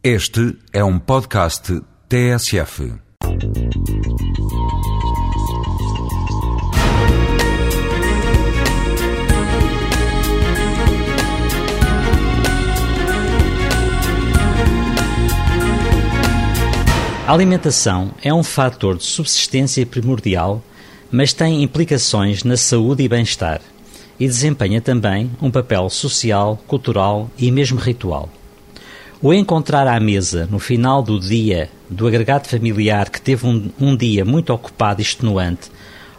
Este é um podcast TSF. A alimentação é um fator de subsistência primordial, mas tem implicações na saúde e bem-estar e desempenha também um papel social, cultural e mesmo ritual. O encontrar à mesa no final do dia do agregado familiar que teve um, um dia muito ocupado e extenuante,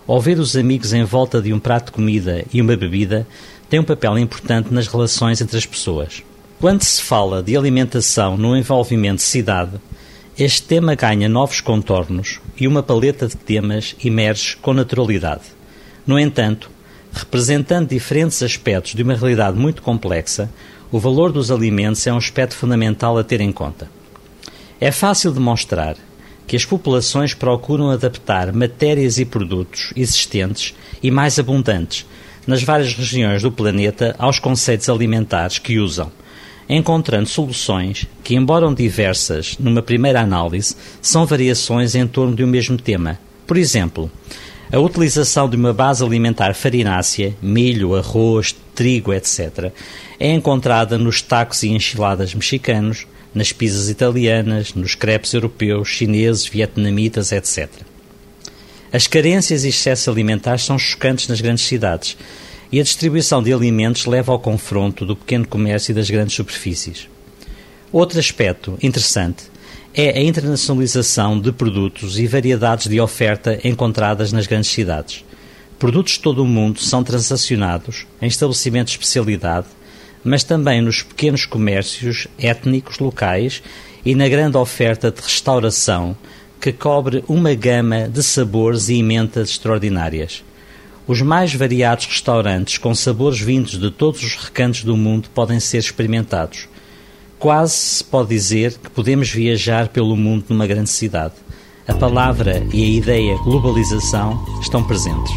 ou ver os amigos em volta de um prato de comida e uma bebida, tem um papel importante nas relações entre as pessoas. Quando se fala de alimentação no envolvimento de cidade, este tema ganha novos contornos e uma paleta de temas emerge com naturalidade. No entanto, representando diferentes aspectos de uma realidade muito complexa, o valor dos alimentos é um aspecto fundamental a ter em conta. É fácil demonstrar que as populações procuram adaptar matérias e produtos existentes e mais abundantes nas várias regiões do planeta aos conceitos alimentares que usam encontrando soluções que, embora diversas numa primeira análise, são variações em torno de um mesmo tema. Por exemplo, a utilização de uma base alimentar farinácea, milho, arroz, trigo, etc., é encontrada nos tacos e enchiladas mexicanos, nas pizzas italianas, nos crepes europeus, chineses, vietnamitas, etc. As carências e excessos alimentares são chocantes nas grandes cidades e a distribuição de alimentos leva ao confronto do pequeno comércio e das grandes superfícies. Outro aspecto interessante é a internacionalização de produtos e variedades de oferta encontradas nas grandes cidades. Produtos de todo o mundo são transacionados em estabelecimentos de especialidade, mas também nos pequenos comércios étnicos locais e na grande oferta de restauração que cobre uma gama de sabores e emendas extraordinárias. Os mais variados restaurantes com sabores vindos de todos os recantos do mundo podem ser experimentados. Quase se pode dizer que podemos viajar pelo mundo numa grande cidade. A palavra e a ideia globalização estão presentes.